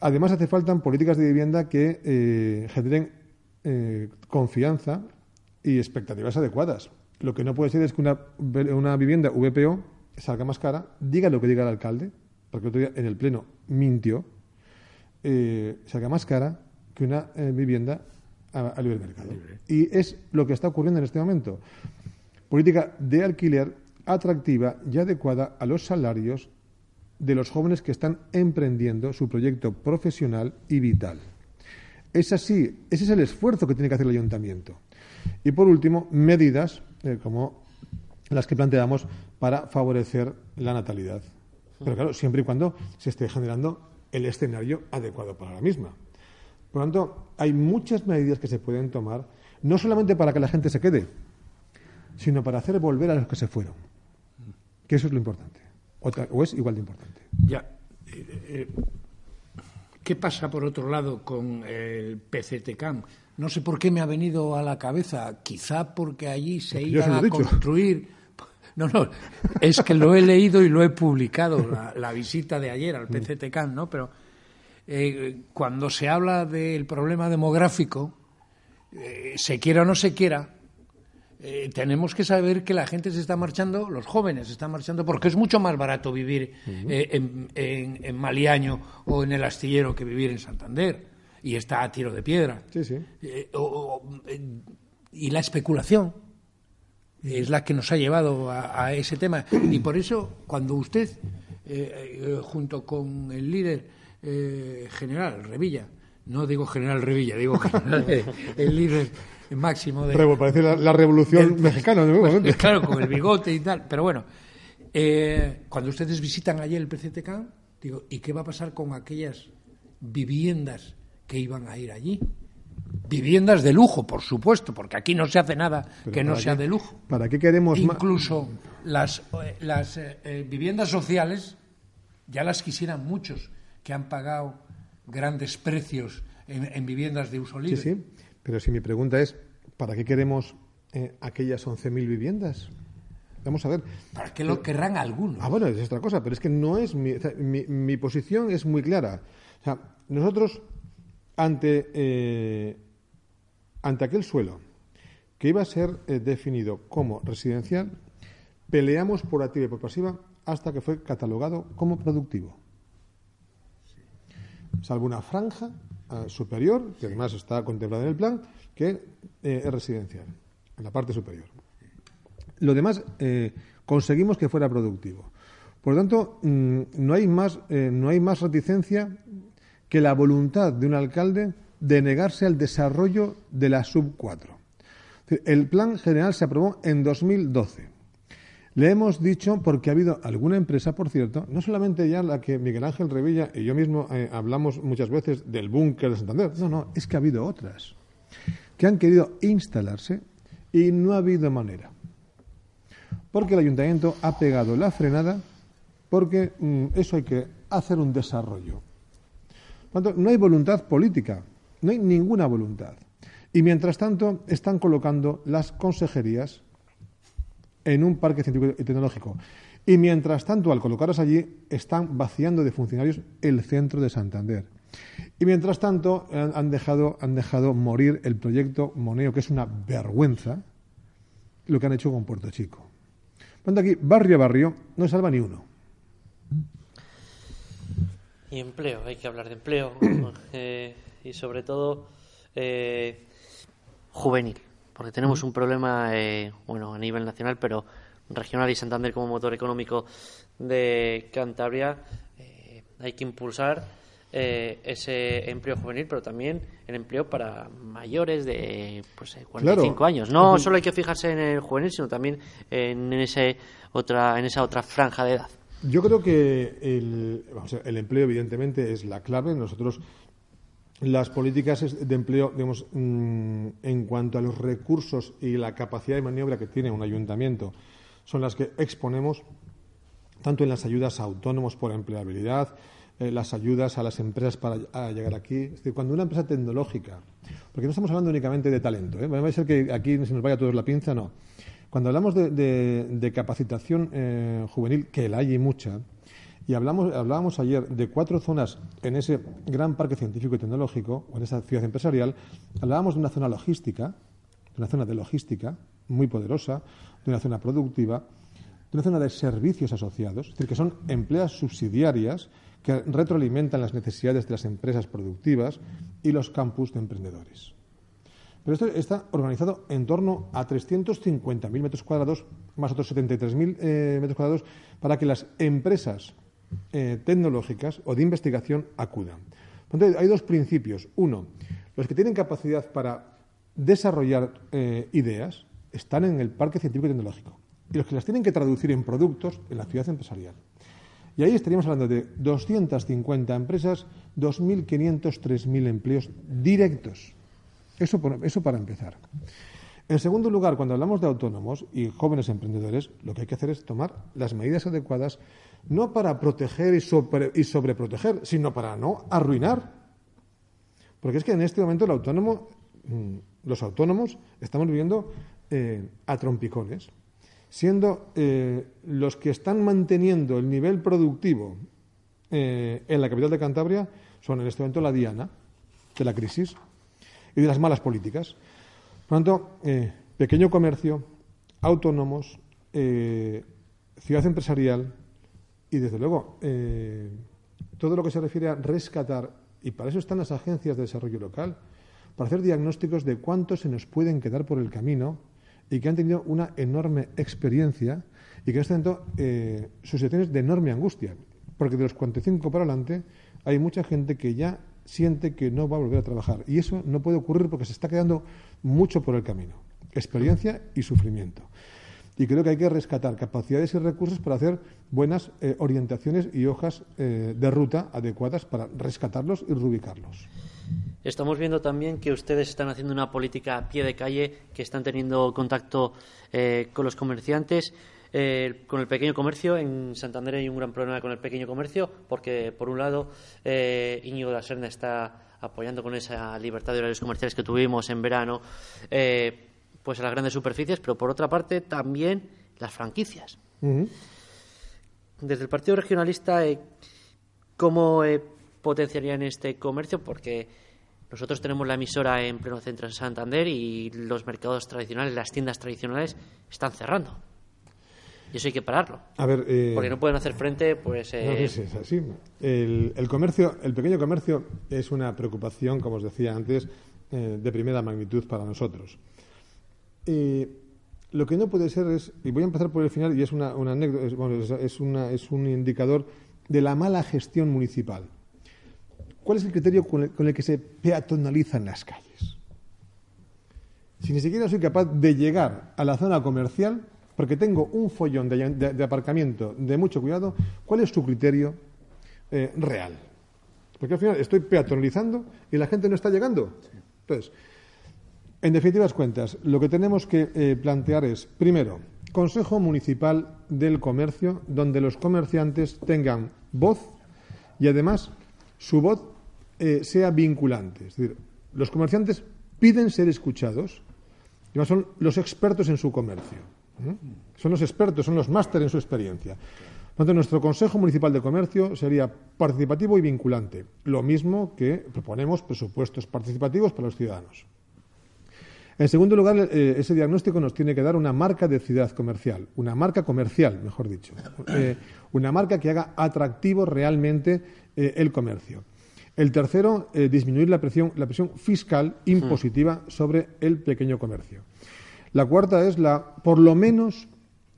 Además, hace falta políticas de vivienda que eh, generen eh, confianza y expectativas adecuadas. Lo que no puede ser es que una, una, vivienda VPO salga más cara, diga lo que diga el alcalde, porque otro día en el Pleno mintió, eh, salga más cara que una vivienda a, a libre mercado. Y es lo que está ocurriendo en este momento. Política de alquiler atractiva y adecuada a los salarios de los jóvenes que están emprendiendo su proyecto profesional y vital. Es así, ese es el esfuerzo que tiene que hacer el ayuntamiento. Y por último, medidas eh, como las que planteamos para favorecer la natalidad. Pero claro, siempre y cuando se esté generando el escenario adecuado para la misma. Por lo tanto, hay muchas medidas que se pueden tomar, no solamente para que la gente se quede, sino para hacer volver a los que se fueron. Que eso es lo importante. Otra- o es igual de importante. Ya. eh, eh, ¿Qué pasa, por otro lado, con el PCTCAM? No sé por qué me ha venido a la cabeza. Quizá porque allí se Porque iba a construir. No, no, es que lo he leído y lo he publicado, la, la visita de ayer al PCTCAM, ¿no? Pero eh, cuando se habla del problema demográfico, eh, se quiera o no se quiera, eh, tenemos que saber que la gente se está marchando, los jóvenes se están marchando, porque es mucho más barato vivir eh, en, en- en Maliaño o en el astillero que vivir en Santander. Y está a tiro de piedra. Sí, sí. Eh, o- o- y la especulación es la que nos ha llevado a, a ese tema. Y por eso, cuando usted, junto con el líder general, Revilla, no digo general Revilla, digo general, el líder máximo de, parece la, la revolución del- mexicana. pues, claro, con el bigote y tal. Pero bueno, eh, cuando ustedes visitan ayer el PCTK, digo, ¿y qué va a pasar con aquellas viviendas que iban a ir allí? Viviendas de lujo, por supuesto, porque aquí no se hace nada Pero que no ¿para sea qué? de lujo. ¿Para qué queremos? Incluso las, eh, las eh, eh, viviendas sociales ya las quisieran muchos que han pagado grandes precios en, en viviendas de uso Sí, libre. sí. Pero si mi pregunta es, ¿para qué queremos eh, aquellas 11.000 viviendas? Vamos a ver. ¿Para qué lo querrán algunos? Ah, bueno, es otra cosa, pero es que no es mi, o sea, mi, mi posición es muy clara. O sea, nosotros ante eh, ante aquel suelo que iba a ser eh, definido como residencial, peleamos por activa y por pasiva hasta que fue catalogado como productivo. Salvo una franja eh, superior, que además está contemplada en el plan, que eh, es residencial, en la parte superior. Lo demás eh, conseguimos que fuera productivo. Por lo tanto, mm, no hay más, eh, no hay más reticencia que la voluntad de un alcalde de negarse al desarrollo de la sub 4. Es decir, El plan general se aprobó en 2012. Le hemos dicho, porque ha habido alguna empresa, por cierto, no solamente ya la que Miguel Ángel Revilla y yo mismo eh, hablamos muchas veces del búnker de Santander, no, no, es que ha habido otras que han querido instalarse y no ha habido manera. Porque el ayuntamiento ha pegado la frenada, porque mm, eso hay que hacer un desarrollo. Tanto, no hay voluntad política, no hay ninguna voluntad. Y mientras tanto, están colocando las consejerías en un parque científico y tecnológico. Y mientras tanto, al colocarlas allí, están vaciando de funcionarios el centro de Santander. Y mientras tanto, han, han dejado, han dejado morir el proyecto Moneo, que es una vergüenza, lo que han hecho con Puerto Chico. Por tanto, aquí, barrio a barrio, no salva ni uno. Y empleo, hay que hablar de empleo eh, y sobre todo eh, juvenil, porque tenemos un problema, eh, bueno, a nivel nacional, pero regional y Santander como motor económico de Cantabria, eh, hay que impulsar eh, ese empleo juvenil, pero también el empleo para mayores de pues, eh, 45 Claro. años. No solo hay que fijarse en el juvenil, sino también en, ese otra, en esa otra franja de edad. Yo creo que el, vamos a ver, el empleo, evidentemente, es la clave. Nosotros, las políticas de empleo, digamos, mm, en cuanto a los recursos y la capacidad de maniobra que tiene un ayuntamiento, son las que exponemos tanto en las ayudas a autónomos por empleabilidad, eh, las ayudas a las empresas para a llegar aquí. Es decir, cuando una empresa tecnológica, porque no estamos hablando únicamente de talento, ¿eh? va a ser que aquí se nos vaya a todos la pinza, no. Cuando hablamos de, de- de capacitación eh, juvenil, que la hay y mucha, y hablamos, hablábamos ayer de cuatro zonas en ese gran parque científico y tecnológico, o en esa ciudad empresarial, hablábamos de una zona logística, de una zona de logística muy poderosa, de una zona productiva, de una zona de servicios asociados, es decir, que son empleas subsidiarias que retroalimentan las necesidades de las empresas productivas y los campus de emprendedores. Pero esto está organizado en torno a 350.000 metros cuadrados más otros 73.000 eh, metros cuadrados para que las empresas eh, tecnológicas o de investigación acudan. Entonces, hay dos principios. Uno, los que tienen capacidad para desarrollar eh, ideas están en el parque científico y tecnológico y los que las tienen que traducir en productos en la ciudad empresarial. Y ahí estaríamos hablando de 250 empresas, 2.500, 3.000 empleos directos. Eso, eso para empezar. En segundo lugar, cuando hablamos de autónomos y jóvenes emprendedores, lo que hay que hacer es tomar las medidas adecuadas, no para proteger y, sobreproteger, sino para no arruinar. Porque es que en este momento el autónomo, mm, los autónomos estamos viviendo eh, a trompicones, siendo eh, los que están manteniendo el nivel productivo eh, en la capital de Cantabria son en este momento la diana de la crisis y de las malas políticas. Por lo tanto, eh, pequeño comercio, autónomos, eh, ciudad empresarial y, desde luego, eh, todo lo que se refiere a rescatar, y para eso están las agencias de desarrollo local, para hacer diagnósticos de cuántos se nos pueden quedar por el camino y que han tenido una enorme experiencia y que en este momento su situación es de enorme angustia, porque de los 45 para adelante hay mucha gente que ya siente que no va a volver a trabajar. Y eso no puede ocurrir porque se está quedando mucho por el camino. Experiencia y sufrimiento. Y creo que hay que rescatar capacidades y recursos para hacer buenas eh, orientaciones y hojas eh, de ruta adecuadas para rescatarlos y reubicarlos. Estamos viendo también que ustedes están haciendo una política a pie de calle, que están teniendo contacto eh, con los comerciantes. Eh, con el pequeño comercio. En Santander hay un gran problema con el pequeño comercio porque, por un lado, eh, Íñigo de la Serna está apoyando con esa libertad de horarios comerciales que tuvimos en verano, eh, pues a las grandes superficies, pero por otra parte también las franquicias. Desde el Partido Regionalista, eh, ¿cómo potenciarían este comercio? Porque nosotros tenemos la emisora en pleno centro de Santander y los mercados tradicionales, las tiendas tradicionales, están cerrando. Y eso hay que pararlo. A ver, eh, porque no pueden hacer frente, pues. Eh... es así. El, comercio, el pequeño comercio es una preocupación, como os decía antes, eh, de primera magnitud para nosotros. Y lo que no puede ser es, y voy a empezar por el final, y es una, anécdota, es, bueno, es, una, es un indicador de la mala gestión municipal. ¿Cuál es el criterio con el, con el que se peatonalizan las calles? Si ni siquiera soy capaz de llegar a la zona comercial, porque tengo un follón de, aparcamiento de mucho cuidado, ¿cuál es su criterio eh, real? Porque al final estoy peatonalizando y la gente no está llegando. Entonces, en definitivas cuentas, lo que tenemos que eh, plantear es, primero, Consejo Municipal del Comercio, donde los comerciantes tengan voz y además su voz eh, sea vinculante. Es decir, los comerciantes piden ser escuchados y son los expertos en su comercio. Son los expertos, son los másteres en su experiencia. Entonces, nuestro Consejo Municipal de Comercio sería participativo y vinculante, lo mismo que proponemos presupuestos participativos para los ciudadanos. En segundo lugar, eh, ese diagnóstico nos tiene que dar una marca de ciudad comercial, una marca comercial, mejor dicho, eh, una marca que haga atractivo realmente eh, el comercio. El tercero, disminuir la presión, la presión fiscal impositiva sobre el pequeño comercio. La cuarta es la, por lo menos,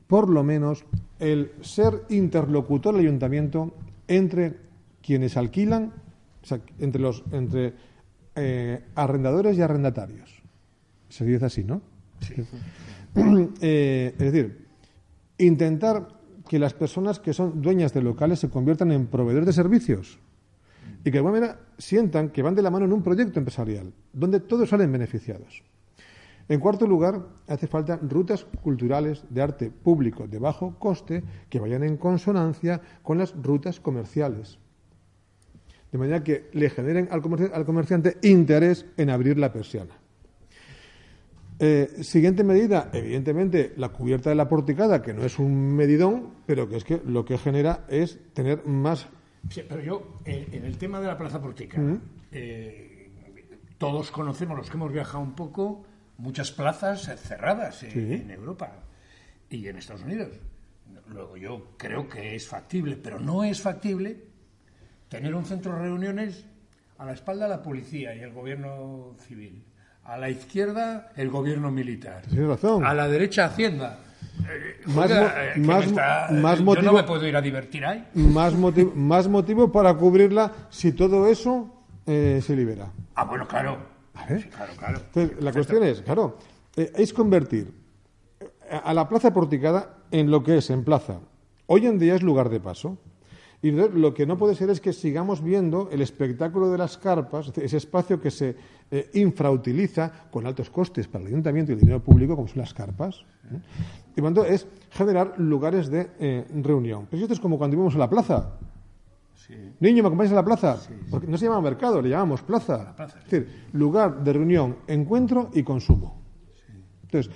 por lo menos, el ser interlocutor del ayuntamiento entre quienes alquilan, entre los entre eh, arrendadores y arrendatarios. Se dice así, ¿no? Sí. Eh, es decir, intentar que las personas que son dueñas de locales se conviertan en proveedores de servicios y que de alguna manera sientan que van de la mano en un proyecto empresarial donde todos salen beneficiados. En cuarto lugar, hace falta rutas culturales de arte público de bajo coste que vayan en consonancia con las rutas comerciales. De manera que le generen al, comerciante interés en abrir la persiana. Eh, siguiente medida, evidentemente, la cubierta de la porticada, que no es un medidón, pero que es que lo que genera es tener más. Sí, pero yo, eh, en el tema de la plaza porticada, eh, todos conocemos, los que hemos viajado un poco, muchas plazas cerradas en Europa y en Estados Unidos. Luego yo creo que es factible, pero no es factible tener un centro de reuniones a la espalda la policía y el gobierno civil. A la izquierda el gobierno militar. Razón. A la derecha Hacienda. Eh, Más oiga, mo- que más está- más yo motivo- no me puedo ir a divertir ahí. Más, motivo, más motivo para cubrirla si todo eso eh, se libera. Ah, bueno, claro. ¿Vale? Sí, claro, claro. Entonces, la cuestión es, claro, eh, es convertir eh, a la plaza porticada en lo que es, en plaza. Hoy en día es lugar de paso. Y lo que no puede ser es que sigamos viendo el espectáculo de las carpas, ese espacio que se eh, infrautiliza con altos costes para el ayuntamiento y el dinero público, como son las carpas. ¿eh? Y tanto, es generar lugares de eh, reunión. Pero si esto es como cuando íbamos a la plaza. Niño, ¿me acompañas a la plaza? Porque no se llama mercado, le llamamos plaza. plaza, Es decir, lugar de reunión, encuentro y consumo. Entonces,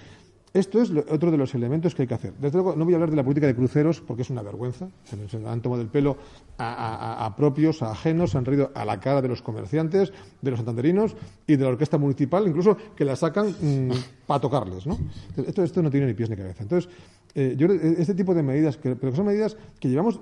esto es lo- otro de los elementos que hay que hacer. Desde luego, no voy a hablar de la política de cruceros porque es una vergüenza. Se, nos- han tomado el pelo a, a- a- a propios, a ajenos, se han reído a la cara de los comerciantes, de los santanderinos y de la orquesta municipal, incluso que la sacan para tocarles. ¿no? Entonces, Esto, esto no tiene ni pies ni cabeza. Entonces, eh, yo este tipo de medidas, que, pero que son medidas que llevamos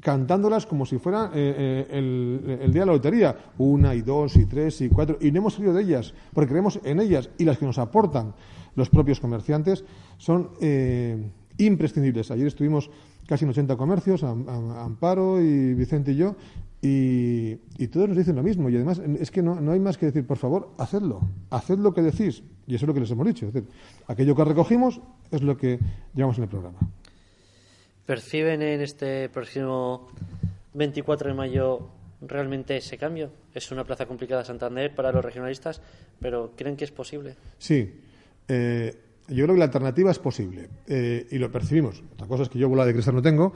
cantándolas como si fuera eh, eh, el, día de la lotería, una y dos y tres y cuatro, y no hemos salido de ellas, porque creemos en ellas y las que nos aportan los propios comerciantes son eh, imprescindibles. Ayer estuvimos casi en 80 comercios, Am- Amparo y Vicente y yo, y, y todos nos dicen lo mismo. Y además es que no, no hay más que decir, por favor, hacedlo, haced lo que decís. Y eso es lo que les hemos dicho. Es decir, aquello que recogimos es lo que llevamos en el programa. ¿Perciben en este próximo 24 de mayo realmente ese cambio? Es una plaza complicada Santander para los regionalistas, pero ¿creen que es posible? Sí. Eh, yo creo que la alternativa es posible eh, y lo percibimos. Otra cosa es que yo bola de cristal no tengo,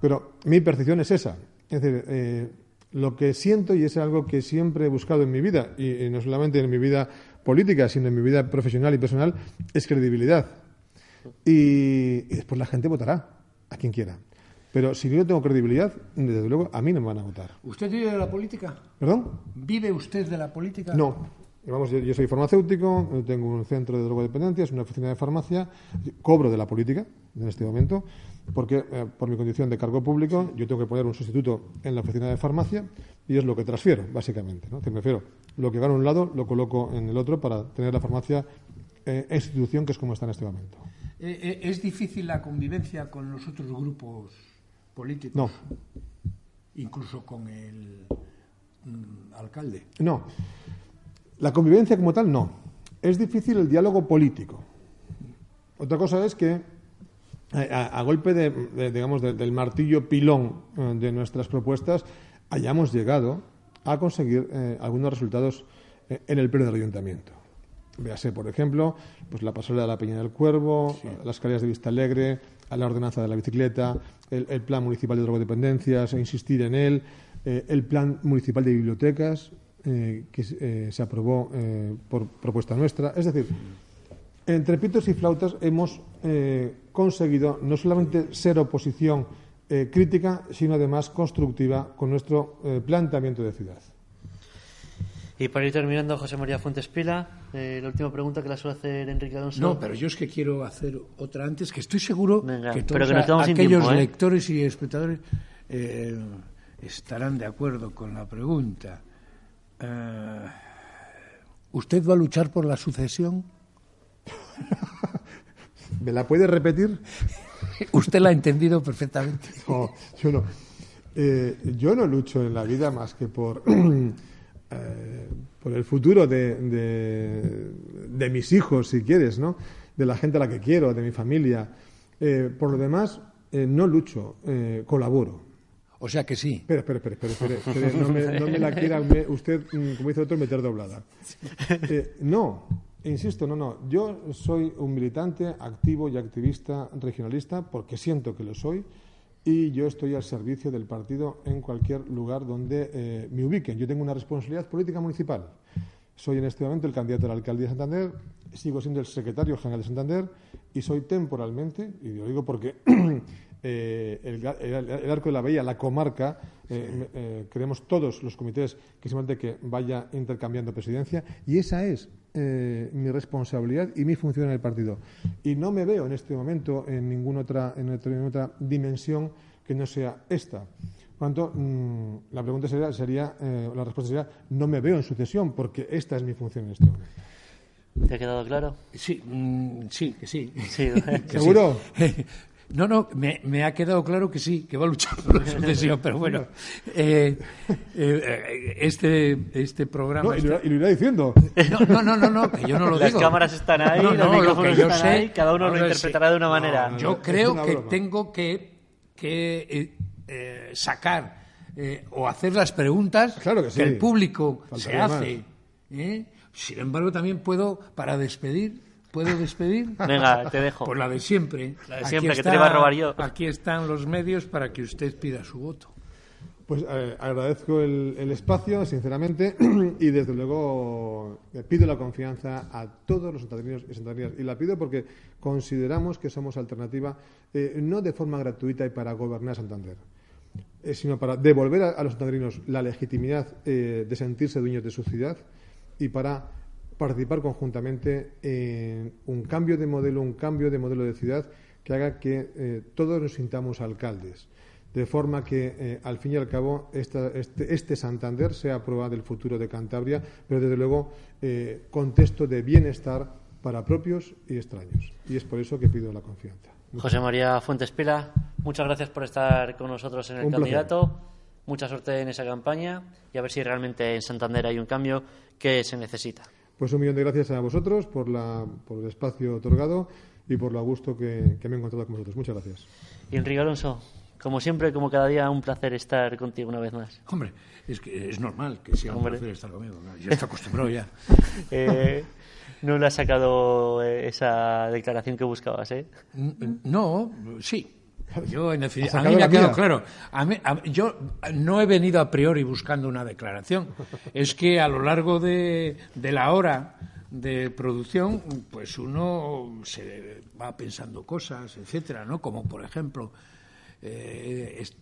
pero mi percepción es esa. Es decir, eh, lo que siento y es algo que siempre he buscado en mi vida, y, no solamente en mi vida política, sino en mi vida profesional y personal, es credibilidad. Y después la gente votará a quien quiera. Pero si yo no tengo credibilidad, desde luego a mí no me van a votar. ¿Usted vive de la política? ¿Perdón? ¿Vive usted de la política? No. Vamos, yo, yo soy farmacéutico, tengo un centro de drogodependencias, una oficina de farmacia, cobro de la política en este momento, porque eh, por mi condición de cargo público yo tengo que poner un sustituto en la oficina de farmacia y es lo que transfiero, básicamente. ¿no? Que me refiero, lo que gano en un lado lo coloco en el otro para tener la farmacia eh, institución que es como está en este momento. Eh, eh, ¿Es difícil la convivencia con los otros grupos políticos? No, Incluso con el mm, alcalde. no. La convivencia como tal, no. Es difícil el diálogo político. Otra cosa es que a, golpe de, de, digamos, de- del martillo pilón eh, de nuestras propuestas hayamos llegado a conseguir eh, algunos resultados en el pleno del ayuntamiento. Véase, por ejemplo, pues la pasarela de la Peña del Cuervo, las calles de Vista Alegre, a la ordenanza de la bicicleta, el, el plan municipal de drogodependencias, e insistir en él, eh, el plan municipal de bibliotecas, eh, que eh, se aprobó por propuesta nuestra. Es decir, entre pitos y flautas hemos conseguido no solamente ser oposición crítica, sino además constructiva con nuestro planteamiento de ciudad. Y para ir terminando, José María Fuentes Pila, eh, la última pregunta que la suele hacer Enrique Alonso. No, pero yo es que quiero hacer otra antes, que estoy seguro Venga, que pero todos que nos quedamos sin aquellos tiempo, ¿eh? lectores y espectadores eh, estarán de acuerdo con la pregunta. Eh, ¿Usted va a luchar por la sucesión? ¿Me la puede repetir? Usted la ha entendido perfectamente. No, yo no. Eh, yo no lucho en la vida más que por, eh, por el futuro de, de- de mis hijos, si quieres, ¿no? De la gente a la que quiero, de mi familia. Eh, por lo demás, eh, no lucho, colaboro. O sea que sí. Espera, espera, espera, espera, espera, no, me, no me la quiera me- usted, mm, como dice otro, meter doblada. No, insisto, no, no. Yo soy un militante activo y activista regionalista porque siento que lo soy y yo estoy al servicio del partido en cualquier lugar donde eh, me ubiquen. Yo tengo una responsabilidad política municipal. Soy en este momento el candidato a la alcaldía de Santander, sigo siendo el secretario general de Santander y soy temporalmente, y lo digo porque eh, el, ga- el- el Arco de la Bahía, la comarca, eh, eh, queremos todos los comités que simplemente que vaya intercambiando presidencia y esa es eh, mi responsabilidad y mi función en el partido. Y no me veo en este momento en ninguna otra, en otra, en otra dimensión que no sea esta. Por lo tanto, mm, la pregunta sería, sería eh, la respuesta sería, no me veo en sucesión porque esta es mi función en este momento. ¿Te ha quedado claro? Sí, mm, sí, que sí. Sí, ¿Seguro? No, no, me, me ha quedado claro que sí, que va a luchar por la sucesión, pero bueno, eh, eh, este, este programa... No, y, este- lo, y lo irá diciendo. No, no, no, no, que yo no lo Las digo. cámaras están ahí, No, los no, lo micrófonos están sé- ahí, cada uno lo interpretará sí. de una manera. No, Yo creo una que tengo que, que eh, eh, sacar eh, o hacer las preguntas Claro que sí. el público se hace. ¿eh? Sin embargo, también puedo, para despedir, ¿puedo despedir? Venga, te dejo. Pues la de siempre. La de Aquí siempre, que te está- la iba a robar yo. Aquí están los medios para que usted pida su voto. Pues eh, agradezco el, el espacio, sinceramente, y desde luego eh, pido la confianza a todos los santanderinos y santanderinas. Y la pido porque consideramos que somos alternativa, eh, no de forma gratuita y para gobernar Santander, eh, sino para devolver a, a los santanderinos la legitimidad eh, de sentirse dueños de su ciudad y para participar conjuntamente en un cambio de modelo, un cambio de modelo de ciudad que haga que eh, todos nos sintamos alcaldes de forma que, eh, al fin y al cabo, esta- este, este Santander sea prueba del futuro de Cantabria, pero desde luego eh, contexto de bienestar para propios y extraños. Y es por eso que pido la confianza. José María Fuentes Pila, muchas gracias por estar con nosotros en el Un placer. candidato. Mucha suerte en esa campaña y a ver si realmente en Santander hay un cambio que se necesita. Pues un millón de gracias a vosotros por, la, por el espacio otorgado y por lo a gusto que, que me he encontrado con vosotros. Muchas gracias. Y Enrique Alonso, como siempre, como cada día, un placer estar contigo una vez más. Hombre, es que es normal que sea un Hombre. placer estar conmigo. ¿no? Ya está acostumbrado ya. Eh, no le has sacado eh, esa declaración que buscabas, ¿eh? N- No, sí. Yo en defini- Ha a mí me ha quedado claro. A mí- a- yo no he venido a priori buscando una declaración. Es que a lo largo de, de la hora de producción, pues uno se va pensando cosas, etcétera, ¿no? Como por ejemplo, eh, es,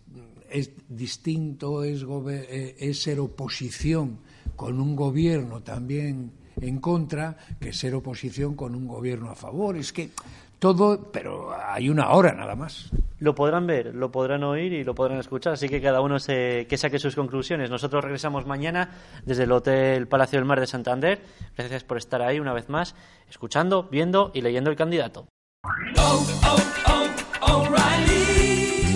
es distinto, es, eh, es ser oposición con un gobierno también en contra que ser oposición con un gobierno a favor. Es que todo, pero hay una hora nada más. Lo podrán ver, lo podrán oír y lo podrán escuchar, así que cada uno se, que saque sus conclusiones. Nosotros regresamos mañana desde el Hotel Palacio del Mar de Santander. Gracias por estar ahí una vez más, escuchando, viendo y leyendo el candidato.